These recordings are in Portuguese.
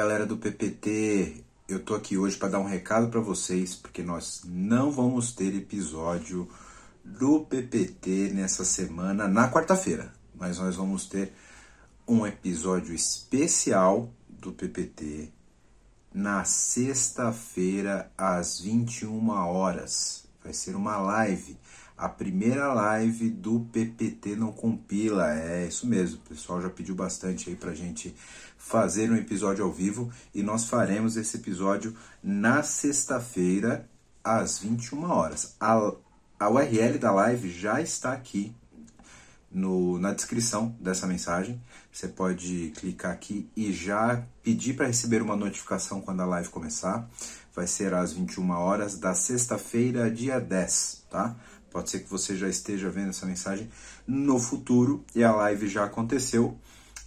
Galera do PPT, eu tô aqui hoje para dar um recado para vocês, porque nós não vamos ter episódio do PPT nessa semana, na quarta-feira, mas nós vamos ter um episódio especial do PPT na sexta-feira às 21 horas. Vai ser uma live a primeira live do PPT não compila. É isso mesmo, o pessoal já pediu bastante aí pra gente fazer um episódio ao vivo e nós faremos esse episódio na sexta-feira às 21 horas. A, a URL da live já está aqui no, na descrição dessa mensagem. Você pode clicar aqui e já pedir para receber uma notificação quando a live começar. Vai ser às 21 horas da sexta-feira, dia 10, tá? Pode ser que você já esteja vendo essa mensagem no futuro e a live já aconteceu,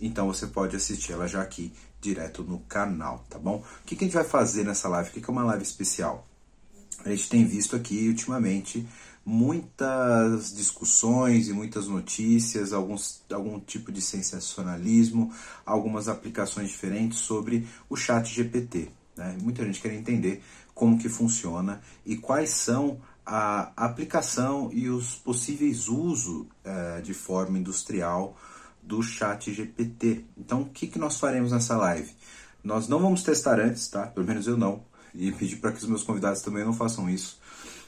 então você pode assistir ela já aqui direto no canal, tá bom? O que, que a gente vai fazer nessa live? O que, que é uma live especial? A gente tem visto aqui ultimamente muitas discussões e muitas notícias, alguns, algum tipo de sensacionalismo, algumas aplicações diferentes sobre o chat GPT. Né? Muita gente quer entender como que funciona e quais são a aplicação e os possíveis usos é, de forma industrial do chat GPT. Então, o que, que nós faremos nessa live? Nós não vamos testar antes, tá? Pelo menos eu não. E pedir para que os meus convidados também não façam isso.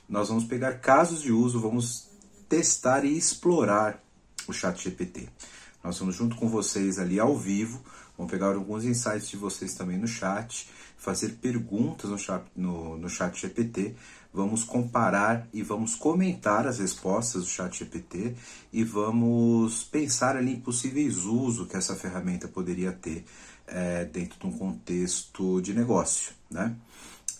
Nós vamos pegar casos de uso, vamos testar e explorar o chat GPT. Nós vamos junto com vocês ali ao vivo, vamos pegar alguns insights de vocês também no chat, fazer perguntas no chat, no, no chat GPT, vamos comparar e vamos comentar as respostas do chat GPT e vamos pensar ali em possíveis usos que essa ferramenta poderia ter é, dentro de um contexto de negócio, né?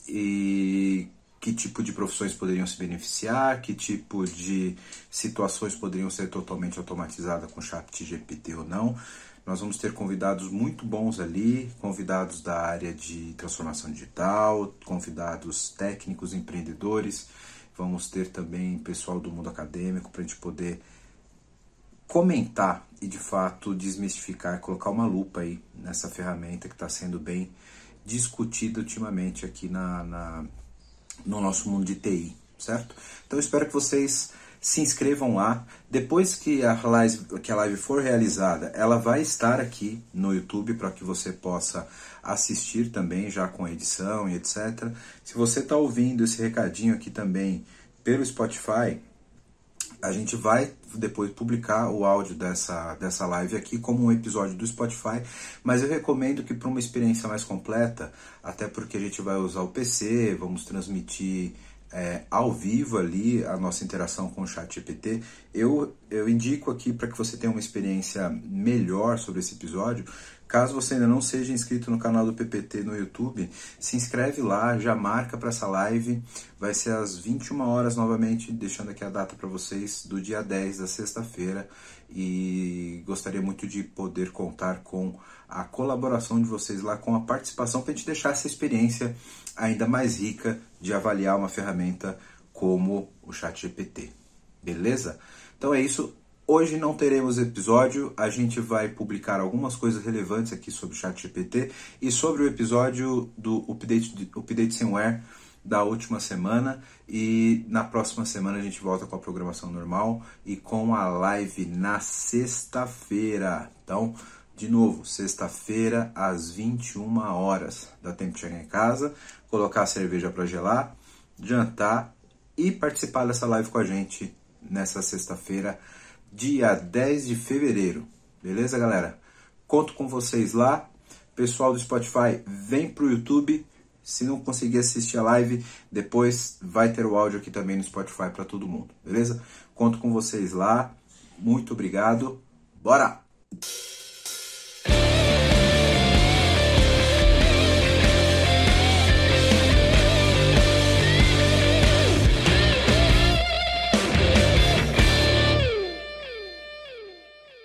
E que tipo de profissões poderiam se beneficiar, que tipo de situações poderiam ser totalmente automatizadas com chat GPT ou não. Nós vamos ter convidados muito bons ali, convidados da área de transformação digital, convidados técnicos, empreendedores. Vamos ter também pessoal do mundo acadêmico para a gente poder comentar e de fato desmistificar, colocar uma lupa aí nessa ferramenta que está sendo bem discutida ultimamente aqui na, na, no nosso mundo de TI, certo? Então espero que vocês se inscrevam lá. Depois que a, live, que a live for realizada, ela vai estar aqui no YouTube para que você possa assistir também, já com edição e etc. Se você está ouvindo esse recadinho aqui também pelo Spotify, a gente vai depois publicar o áudio dessa, dessa live aqui como um episódio do Spotify, mas eu recomendo que para uma experiência mais completa, até porque a gente vai usar o PC, vamos transmitir é, ao vivo ali a nossa interação com o chat GPT, eu, eu indico aqui para que você tenha uma experiência melhor sobre esse episódio. Caso você ainda não seja inscrito no canal do PPT no YouTube, se inscreve lá, já marca para essa live. Vai ser às 21 horas novamente, deixando aqui a data para vocês do dia 10 da sexta-feira. E gostaria muito de poder contar com a colaboração de vocês lá, com a participação, para a gente deixar essa experiência ainda mais rica de avaliar uma ferramenta como o ChatGPT. Beleza? Então é isso. Hoje não teremos episódio, a gente vai publicar algumas coisas relevantes aqui sobre o ChatGPT e sobre o episódio do Update, update Somewhere da última semana e na próxima semana a gente volta com a programação normal e com a live na sexta-feira. Então, de novo, sexta-feira às 21 horas. Dá tempo de chegar em casa, colocar a cerveja para gelar, jantar e participar dessa live com a gente nessa sexta-feira, dia 10 de fevereiro. Beleza, galera? Conto com vocês lá. Pessoal do Spotify, vem pro YouTube. Se não conseguir assistir a live, depois vai ter o áudio aqui também no Spotify para todo mundo, beleza? Conto com vocês lá. Muito obrigado. Bora!